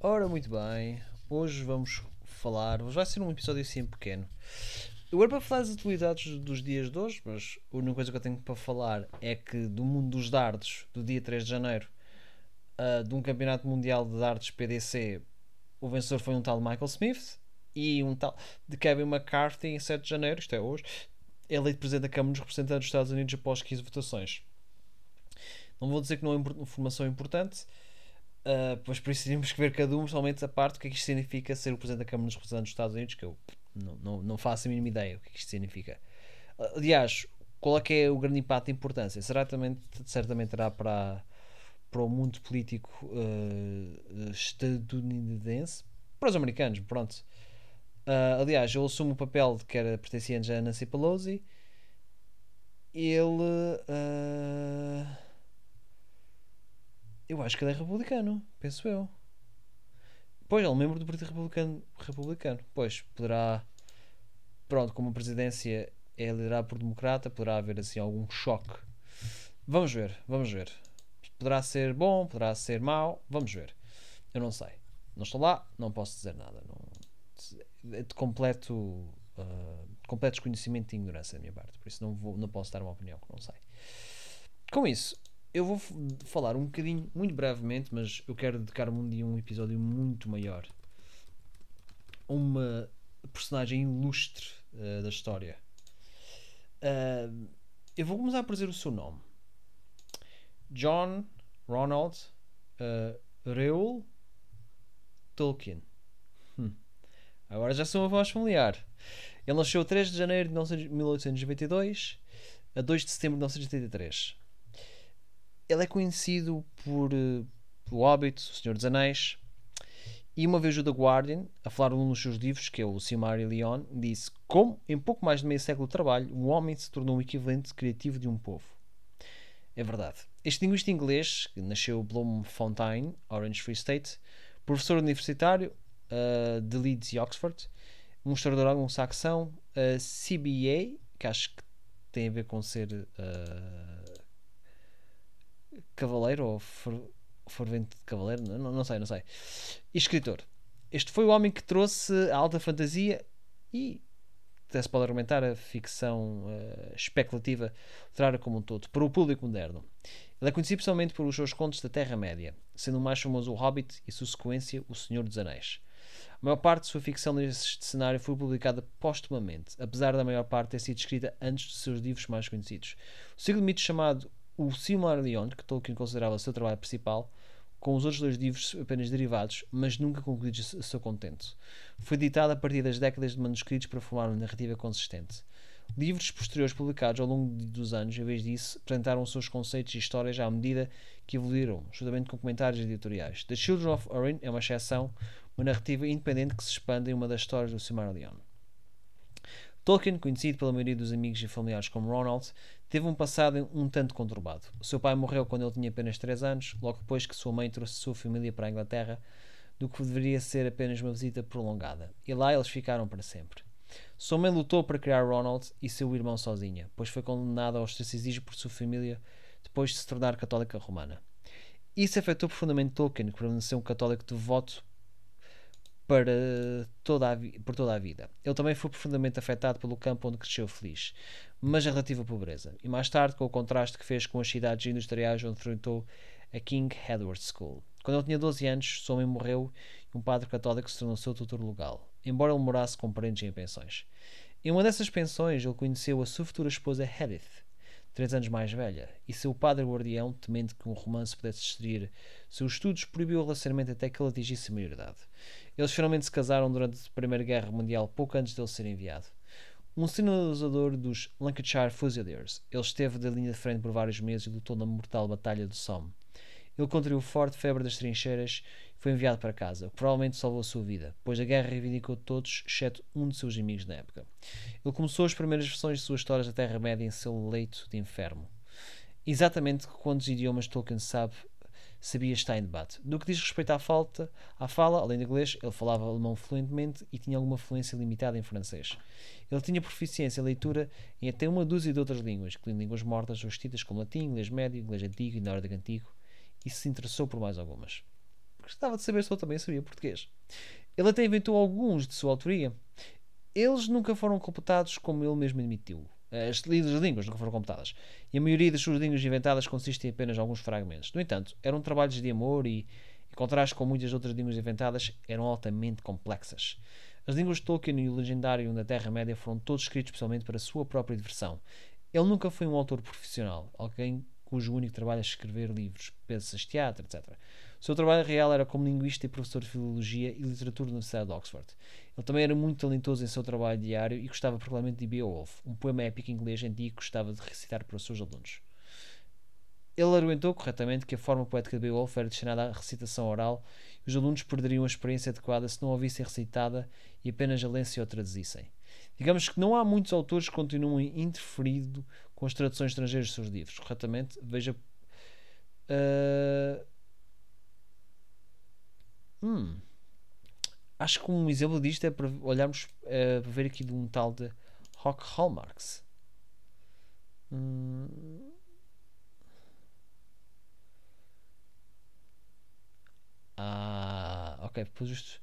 Ora, muito bem. Hoje vamos falar. Vai ser um episódio assim pequeno. Eu era para falar das atualidades dos dias de hoje, mas a única coisa que eu tenho para falar é que do mundo dos dardos, do dia 3 de janeiro, uh, de um campeonato mundial de dardos PDC, o vencedor foi um tal Michael Smith e um tal de Kevin McCarthy em 7 de janeiro, isto é hoje, eleito presidente da Câmara dos Representantes dos Estados Unidos após 15 votações. Não vou dizer que não é informação importante, uh, pois precisamos ver cada um, somente a parte, o que é que isto significa ser o presidente da Câmara dos Representantes dos Estados Unidos, que eu não, não, não faço a mínima ideia o que é que isto significa. Aliás, qual é que é o grande impacto de importância? Será também, certamente terá para, para o mundo político uh, estadunidense, para os americanos, pronto. Uh, aliás, ele assume o papel de que era pertencente a Nancy Pelosi. Ele. Uh, eu acho que ele é republicano, penso eu. Pois, ele é um membro do Partido Republicano. republicano. Pois, poderá. Pronto, como a presidência é liderada por democrata, poderá haver assim algum choque. Vamos ver, vamos ver. Poderá ser bom, poderá ser mau, vamos ver. Eu não sei. Não estou lá, não posso dizer nada. Não, é de completo, uh, completo desconhecimento e ignorância da minha parte. Por isso não, vou, não posso dar uma opinião que não sei. Com isso, eu vou falar um bocadinho, muito brevemente, mas eu quero dedicar-me um dia um episódio muito maior uma personagem ilustre uh, da história. Uh, eu vou começar por dizer o seu nome: John Ronald uh, Reuel Tolkien. Hum. Agora já sou uma voz familiar. Ele nasceu 3 de janeiro de 1822 a 2 de setembro de 1983 ele é conhecido por, uh, O Hobbit, O Senhor dos Anéis. E uma vez o The Guardian, a falar num dos seus livros, que é o Silmarillion, disse como, em pouco mais de meio século de trabalho, o homem se tornou o equivalente criativo de um povo. É verdade. Este linguista inglês, que nasceu em Bloemfontein, Orange Free State, professor universitário uh, de Leeds e Oxford, um historiador anglo-saxão, uh, CBA, que acho que tem a ver com ser uh, cavaleiro ou for, fervente cavaleiro, não, não sei, não sei. E escritor. Este foi o homem que trouxe a alta fantasia e até se pode argumentar a ficção uh, especulativa literária como um todo para o público moderno. Ele é conhecido principalmente pelos seus contos da Terra-média, sendo o mais famoso o Hobbit e, sua sequência, O Senhor dos Anéis. A maior parte de sua ficção neste cenário foi publicada póstumamente, apesar da maior parte ter sido escrita antes dos seus livros mais conhecidos. O ciclo de mitos chamado o Silmarillion, que Tolkien considerava seu trabalho principal, com os outros dois livros apenas derivados, mas nunca concluídos a seu contento. Foi editado a partir das décadas de manuscritos para formar uma narrativa consistente. Livros posteriores publicados ao longo dos anos, em vez disso, apresentaram seus conceitos e histórias à medida que evoluíram, juntamente com comentários editoriais. The Children of Orin é uma exceção, uma narrativa independente que se expande em uma das histórias do Silmarillion. Tolkien, conhecido pela maioria dos amigos e familiares como Ronald, teve um passado um tanto conturbado. O seu pai morreu quando ele tinha apenas 3 anos, logo depois que sua mãe trouxe sua família para a Inglaterra, do que deveria ser apenas uma visita prolongada. E lá eles ficaram para sempre. Sua mãe lutou para criar Ronald e seu irmão sozinha, pois foi condenada ao ostracismo por sua família depois de se tornar católica romana. Isso afetou profundamente Tolkien, que permaneceu um católico devoto para toda a, por toda a vida. Ele também foi profundamente afetado pelo campo onde cresceu feliz, mas a relativa pobreza, e mais tarde com o contraste que fez com as cidades industriais onde frequentou a King Edward School. Quando ele tinha 12 anos, sua mãe morreu e um padre católico se tornou seu tutor legal, embora ele morasse com parentes em pensões. Em uma dessas pensões, ele conheceu a sua futura esposa Edith, três anos mais velha, e seu padre guardião, temendo que um romance pudesse destruir seus estudos, proibiu o relacionamento até que ele atingisse a maioridade. Eles finalmente se casaram durante a Primeira Guerra Mundial, pouco antes dele ser enviado. Um sinalizador dos Lancashire Fusiliers, ele esteve da linha de frente por vários meses e lutou na mortal Batalha do Somme. Ele contraiu forte febre das trincheiras e foi enviado para casa, o que provavelmente salvou a sua vida, pois a guerra reivindicou todos, exceto um de seus amigos na época. Ele começou as primeiras versões de suas histórias da Terra-média em seu leito de inferno. Exatamente quantos idiomas Tolkien sabe sabia estar em debate. No que diz respeito à, falta, à fala, além de inglês, ele falava alemão fluentemente e tinha alguma fluência limitada em francês. Ele tinha proficiência em leitura em até uma dúzia de outras línguas, incluindo línguas mortas ou escritas como latim, inglês médio, inglês antigo e nórdico antigo, e se interessou por mais algumas. gostava de saber se ele também sabia português. Ele até inventou alguns de sua autoria. Eles nunca foram completados como ele mesmo admitiu. As línguas nunca foram completadas. E a maioria das suas línguas inventadas consiste em apenas alguns fragmentos. No entanto, eram trabalhos de amor e, em contraste com muitas outras línguas inventadas, eram altamente complexas. As línguas de Tolkien e o legendário da Terra-média foram todos escritos especialmente para a sua própria diversão. Ele nunca foi um autor profissional, alguém cujo único trabalho é escrever livros, peças teatro, etc. O seu trabalho real era como linguista e professor de filologia e literatura na Universidade de Oxford. Ele também era muito talentoso em seu trabalho diário e gostava particularmente de Beowulf, um poema épico inglês antigo que gostava de recitar para os seus alunos. Ele argumentou corretamente que a forma poética de Beowulf era destinada à recitação oral e os alunos perderiam a experiência adequada se não a ouvissem recitada e apenas a lessem ou traduzissem. Digamos que não há muitos autores que continuem interferido com as traduções estrangeiras de seus livros. Corretamente, veja. Uh, hum, acho que um exemplo disto é para olharmos uh, para ver aqui de um tal de Rock Hallmarks. Hum, ah, ok, depois isto.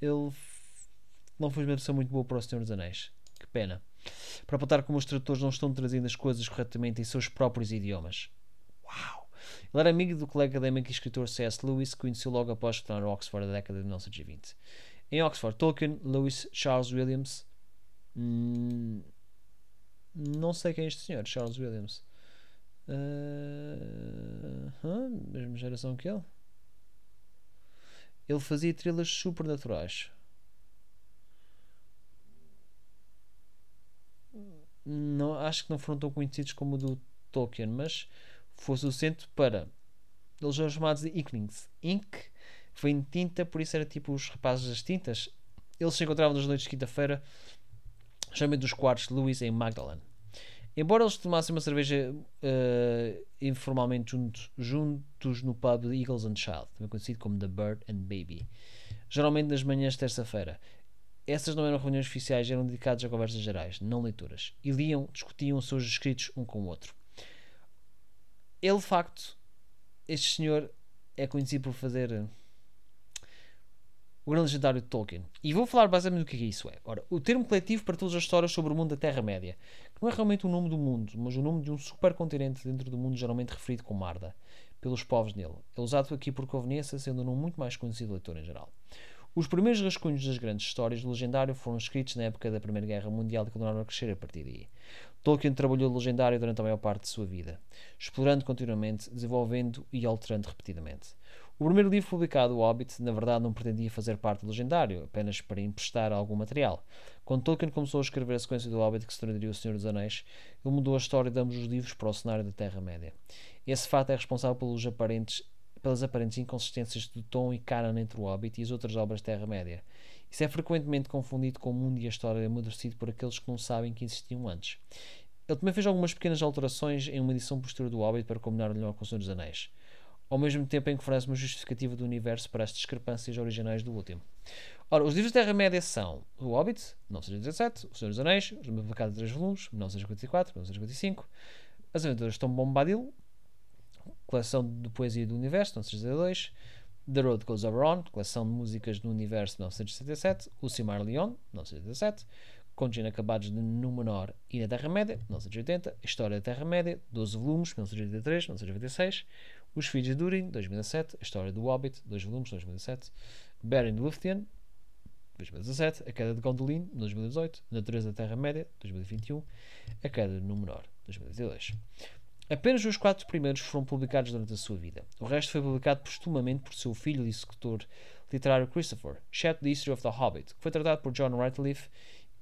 Ele não foi uma versão muito boa para o Senhor dos Anéis. Que pena. Para apontar como os tradutores não estão trazendo as coisas corretamente em seus próprios idiomas. Uau! Ele era amigo do colega académico e escritor C.S. Lewis, que conheceu logo após retornar a Oxford na década de 1920. Em Oxford, Tolkien, Lewis, Charles Williams. Hum, não sei quem é este senhor, Charles Williams. Uh, mesma geração que ele. Ele fazia trilhas supernaturais. Não, acho que não foram tão conhecidos como o do Tolkien, mas foi suficiente para eles eram chamados de Inklings. Ink vem tinta, por isso era tipo os rapazes das tintas. Eles se encontravam nas noites de quinta-feira, chamem dos quartos de Lewis em Magdalen. Embora eles tomassem uma cerveja uh, informalmente juntos, juntos no pub de Eagles and Child, também conhecido como The Bird and Baby, geralmente nas manhãs de terça-feira, essas não eram reuniões oficiais, eram dedicadas a conversas gerais, não leituras. E liam, discutiam os seus escritos um com o outro. Ele, de facto, este senhor é conhecido por fazer uh, o grande legendário de Tolkien. E vou falar basicamente do que é isso é. Ora, o termo coletivo para todas as histórias sobre o mundo da Terra-média, que não é realmente o nome do mundo, mas o nome de um supercontinente dentro do mundo geralmente referido como Marda, pelos povos nele. É usado aqui por conveniência, sendo um nome muito mais conhecido do leitor em geral. Os primeiros rascunhos das grandes histórias do legendário foram escritos na época da Primeira Guerra Mundial e continuaram a crescer a partir daí. Tolkien trabalhou o legendário durante a maior parte de sua vida, explorando continuamente, desenvolvendo e alterando repetidamente. O primeiro livro publicado, O Hobbit, na verdade não pretendia fazer parte do legendário, apenas para emprestar algum material. Quando Tolkien começou a escrever a sequência do Hobbit que se tornaria O Senhor dos Anéis, ele mudou a história de ambos os livros para o cenário da Terra-média. Esse fato é responsável pelos aparentes pelas aparentes inconsistências de tom e canon entre o Hobbit e as outras obras de Terra-média. Isso é frequentemente confundido com o mundo e a história amadurecido por aqueles que não sabem que existiam antes. Ele também fez algumas pequenas alterações em uma edição posterior do Hobbit para combinar melhor com o Senhor dos Anéis, ao mesmo tempo em que oferece uma justificativa do universo para as discrepâncias originais do último. Ora, os livros de Terra-média são O Hobbit, 1917, O Senhor dos Anéis, Os Publicados de 3 volumes, 1954, 1955, As Aventuras de Tom Bombadil, coleção de poesia do universo, 1962, The Road Goes Over On, coleção de músicas do universo, 1977, O Silmarillion, 1987, Contos Inacabados de Númenor e na Terra-média, 1980, História da Terra-média, 12 volumes, 1983, 1996, Os Filhos de Durin, 2007, A História do Hobbit, 2 volumes, 2007, Beren Lúthien, 2017, A Queda de Gondolin, 2018, Natureza da Terra-média, 2021, A Queda de Númenor, 2022. Apenas os quatro primeiros foram publicados durante a sua vida. O resto foi publicado postumamente por seu filho e executor literário Christopher, exceto The History of the Hobbit, que foi tratado por John Ratcliffe,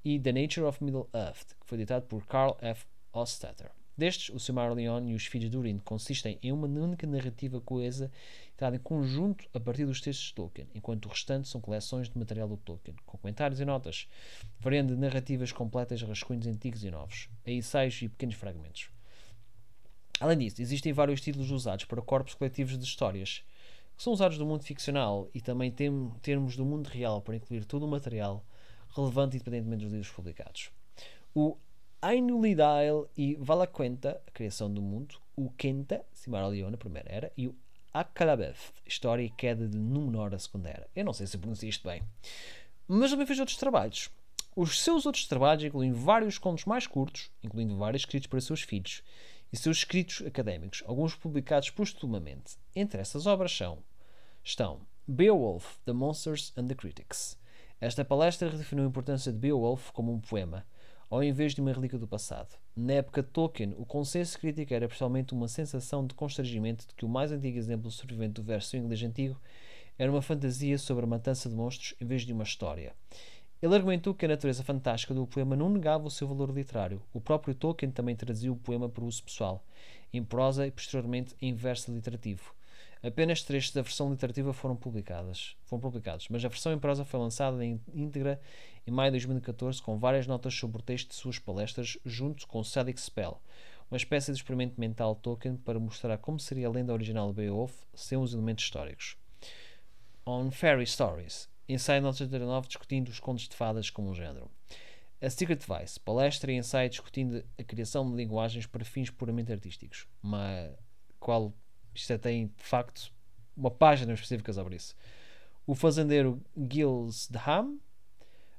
e The Nature of Middle-earth, que foi ditado por Carl F. Ostetter. Destes, o Silmarillion e os Filhos de Urim consistem em uma única narrativa coesa dada em conjunto a partir dos textos de Tolkien, enquanto o restante são coleções de material do Tolkien, com comentários e notas, variando de narrativas completas rascunhos antigos e novos, a ensaios e pequenos fragmentos. Além disso, existem vários títulos usados para corpos coletivos de histórias, que são usados no mundo ficcional e também tem termos do mundo real para incluir todo o material relevante independentemente dos livros publicados. O Ainulidale e Valaquenta, a criação do mundo, o Kenta, Cimaralion, a primeira era, e o Akalabeth, História e Queda de Númenor a Segunda Eu não sei se pronunciei isto bem. Mas também fez outros trabalhos. Os seus outros trabalhos incluem vários contos mais curtos, incluindo vários escritos para seus filhos, e seus escritos académicos, alguns publicados postumamente. Entre essas obras são, estão Beowulf, The Monsters and the Critics. Esta palestra redefiniu a importância de Beowulf como um poema, ao invés de uma relíquia do passado. Na época de Tolkien, o consenso crítico era principalmente uma sensação de constrangimento de que o mais antigo exemplo sobrevivente do verso inglês antigo era uma fantasia sobre a matança de monstros em vez de uma história. Ele argumentou que a natureza fantástica do poema não negava o seu valor literário. O próprio Tolkien também traduziu o poema para uso pessoal, em prosa e posteriormente em verso literativo. Apenas trechos da versão literativa foram publicadas, foram publicados, mas a versão em prosa foi lançada em íntegra em maio de 2014 com várias notas sobre o texto de suas palestras junto com Sadic Spell, uma espécie de experimento mental Tolkien para mostrar como seria a lenda original de Beowulf sem os elementos históricos. On Fairy Stories, ensaio 1989 discutindo os contos de fadas como um género. A Secret Device, palestra e ensaio discutindo a criação de linguagens para fins puramente artísticos, uma qual isto tem de facto uma página específica sobre isso. O fazendeiro Gilles de Ham,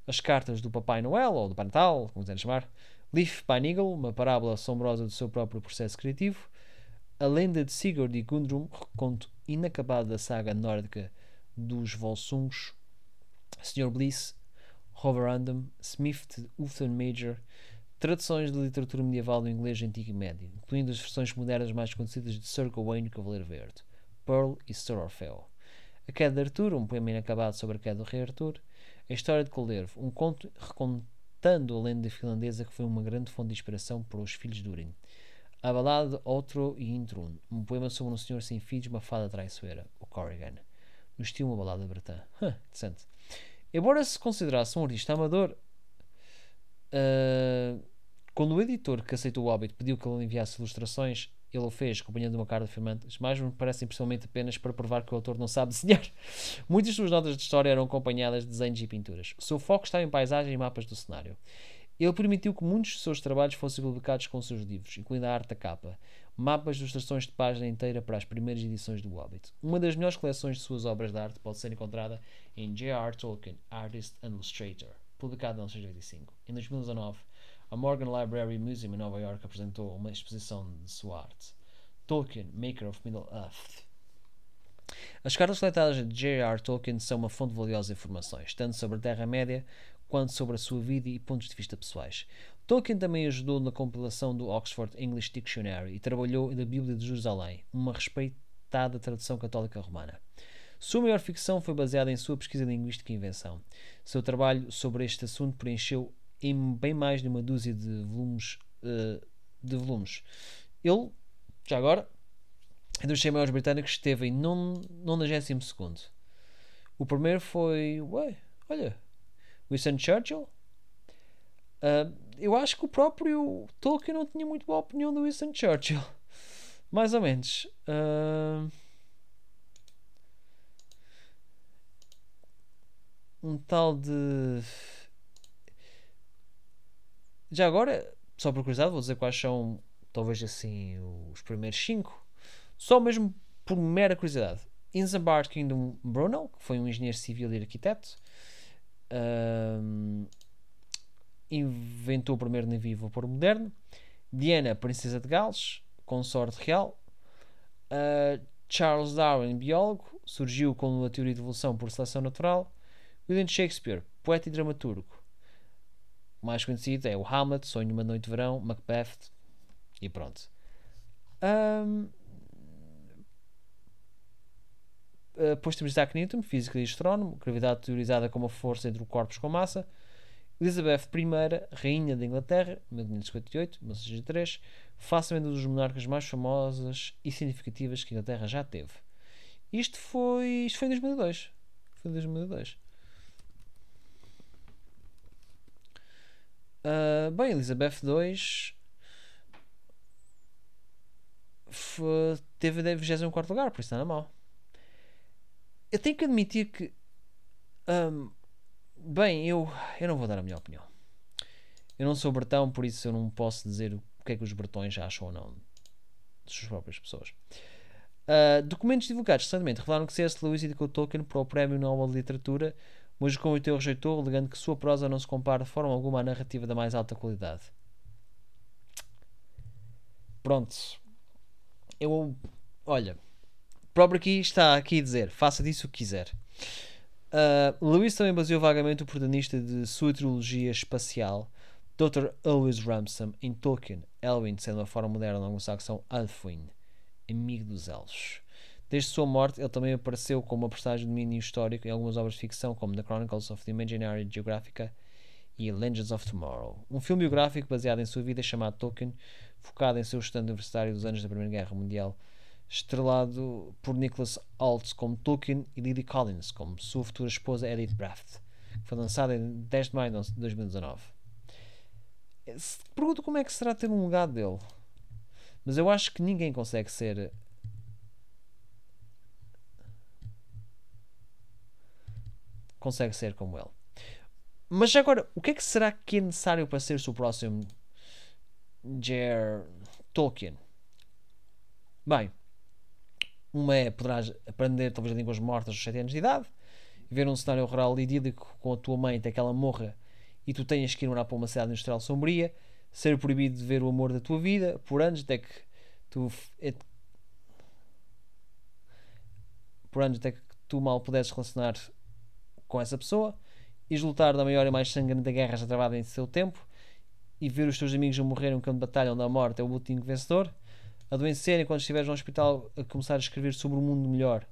as cartas do Papai Noel, ou do Pai Natal, como quiserem chamar, Leaf Nigel, uma parábola assombrosa do seu próprio processo criativo, a lenda de Sigurd e Gundrum, reconto inacabado da saga nórdica dos Volsungs, Sr. Bliss, Hoverandom, Smith de Ulfton Major, traduções de literatura medieval do inglês antigo e médio, incluindo as versões modernas mais conhecidas de Sir Gawain e o Cavaleiro Verde, Pearl e Sir Orfeu. A Queda de Arthur, um poema inacabado sobre a queda do rei Arthur, a História de Coldervo, um conto recontando a lenda finlandesa que foi uma grande fonte de inspiração para os filhos de Durin. A balada Outro e Intrun, um poema sobre um senhor sem filhos, uma fada traiçoeira, o Corrigan, no estilo uma balada bretã. Huh, interessante. Embora se considerasse um artista amador, uh, quando o editor que aceitou o Hobbit pediu que ele enviasse ilustrações, ele o fez acompanhando uma carta afirmante, mas me parecem principalmente apenas para provar que o autor não sabe desenhar. Muitas suas notas de história eram acompanhadas de desenhos e pinturas. O seu foco estava em paisagem e mapas do cenário. Ele permitiu que muitos de seus trabalhos fossem publicados com seus livros, incluindo a arte da capa, mapas de ilustrações de página inteira para as primeiras edições do Hobbit. Uma das melhores coleções de suas obras de arte pode ser encontrada em J.R. Tolkien, Artist and Illustrator, publicado em 1985. Em 2019, a Morgan Library Museum em Nova York apresentou uma exposição de sua arte. Tolkien, Maker of Middle-earth. As cartas coletadas de J.R. Tolkien são uma fonte valiosa de informações, tanto sobre a Terra-média quanto sobre a sua vida e pontos de vista pessoais. Tolkien também ajudou na compilação do Oxford English Dictionary e trabalhou na Bíblia de Jerusalém, uma respeitada tradução católica romana. Sua maior ficção foi baseada em sua pesquisa linguística e invenção. Seu trabalho sobre este assunto preencheu em bem mais de uma dúzia de volumes. Uh, de volumes. Ele, já agora, é dos 100 maiores britânicos, esteve em 92. O primeiro foi. Ué, olha. Winston Churchill. Uh, eu acho que o próprio Tolkien não tinha muito boa opinião do Winston Churchill. Mais ou menos. Uh, um tal de. Já agora, só por curiosidade, vou dizer quais são, talvez assim, os primeiros 5. Só mesmo por mera curiosidade. Inzambard Kingdom Brunel, que foi um engenheiro civil e arquiteto. Um, inventou o primeiro navio vapor moderno. Diana, princesa de Gales, consorte real. Uh, Charles Darwin, biólogo, surgiu com a teoria de evolução por seleção natural. William Shakespeare, poeta e dramaturgo, mais conhecido é o Hamlet, Sonho uma Noite de Verão, Macbeth e pronto. Um, uh, depois temos Isaac Newton, físico e astrónomo, gravidade teorizada como a força entre o corpos com massa. Elizabeth I, Rainha da Inglaterra, 1558-1603, facilmente uma das monarcas mais famosas e significativas que a Inglaterra já teve. Isto foi, isto foi em 2002. Foi em 2002. Uh, bem, Elizabeth II foi, teve 24 lugar, por isso é mal. Eu tenho que admitir que. Um, bem, eu, eu não vou dar a minha opinião. Eu não sou bretão, por isso eu não posso dizer o que é que os bretões acham ou não das suas próprias pessoas. Uh, documentos divulgados recentemente revelaram que C.S. Lewis indicou Tolkien para o Prémio Nobel de Literatura, mas o comitê o rejeitou, alegando que sua prosa não se compara de forma alguma à narrativa da mais alta qualidade. Pronto. Eu. Olha. Próprio aqui está aqui a dizer: faça disso o que quiser. Uh, Lewis também baseou vagamente o protagonista de sua trilogia espacial, Dr. Always Ramsam, em Tolkien, Elwin sendo uma forma moderna anglo-saxão Alfwin, amigo dos elfos. Desde sua morte, ele também apareceu como uma personagem de domínio histórico em algumas obras de ficção, como The Chronicles of the Imaginary Geographica e Legends of Tomorrow. Um filme biográfico baseado em sua vida chamado Tolkien, focado em seu estudante universitário dos anos da Primeira Guerra Mundial, estrelado por Nicholas Hoult como Tolkien e Lily Collins como sua futura esposa Edith Braft, que foi lançado em 10 de maio de 2019. Pergunto como é que será ter um legado dele. Mas eu acho que ninguém consegue ser. Consegue ser como ele. Mas agora, o que é que será que é necessário para ser o próximo J.R. Tolkien? Bem, uma é poderás aprender talvez línguas mortas aos 7 anos de idade, ver um cenário rural idílico com a tua mãe até que ela morra e tu tenhas que ir morar para uma cidade industrial sombria, ser proibido de ver o amor da tua vida por anos até que tu por anos até que tu mal pudesses relacionar com essa pessoa e lutar da maior e mais sangrenta guerra já travada em seu tempo e ver os teus amigos a morrerem no campo de batalha onde a morte é o último vencedor adoecerem quando estiveres no hospital a começar a escrever sobre um mundo melhor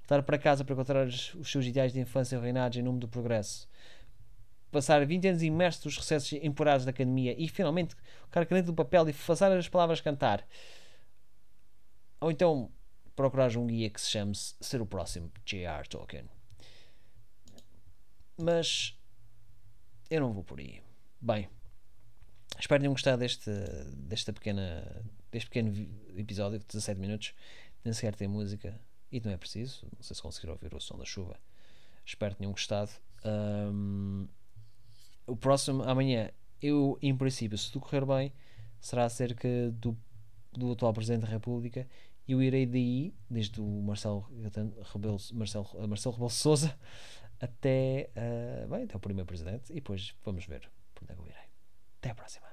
voltar para casa para encontrar os seus ideais de infância reinados em nome do progresso passar 20 anos imerso nos recessos emporados da academia e finalmente colocar a caneta no papel e fazer as palavras cantar. Ou então procurar um guia que se chame Ser o Próximo J.R. Tolkien. Mas eu não vou por aí. Bem, espero que tenham gostado deste, desta pequena, deste pequeno episódio de 17 minutos. Nem sequer tem música e não é preciso. Não sei se conseguiram ouvir o som da chuva. Espero que tenham gostado. Um, o próximo, amanhã, eu, em princípio, se tudo correr bem, será acerca do, do atual Presidente da República. e Eu irei daí, desde o Marcelo Rebelo, Marcelo, Marcelo Rebelo Souza até, uh, bem, até o primeiro Presidente, e depois vamos ver por onde é que eu irei. Até a próxima.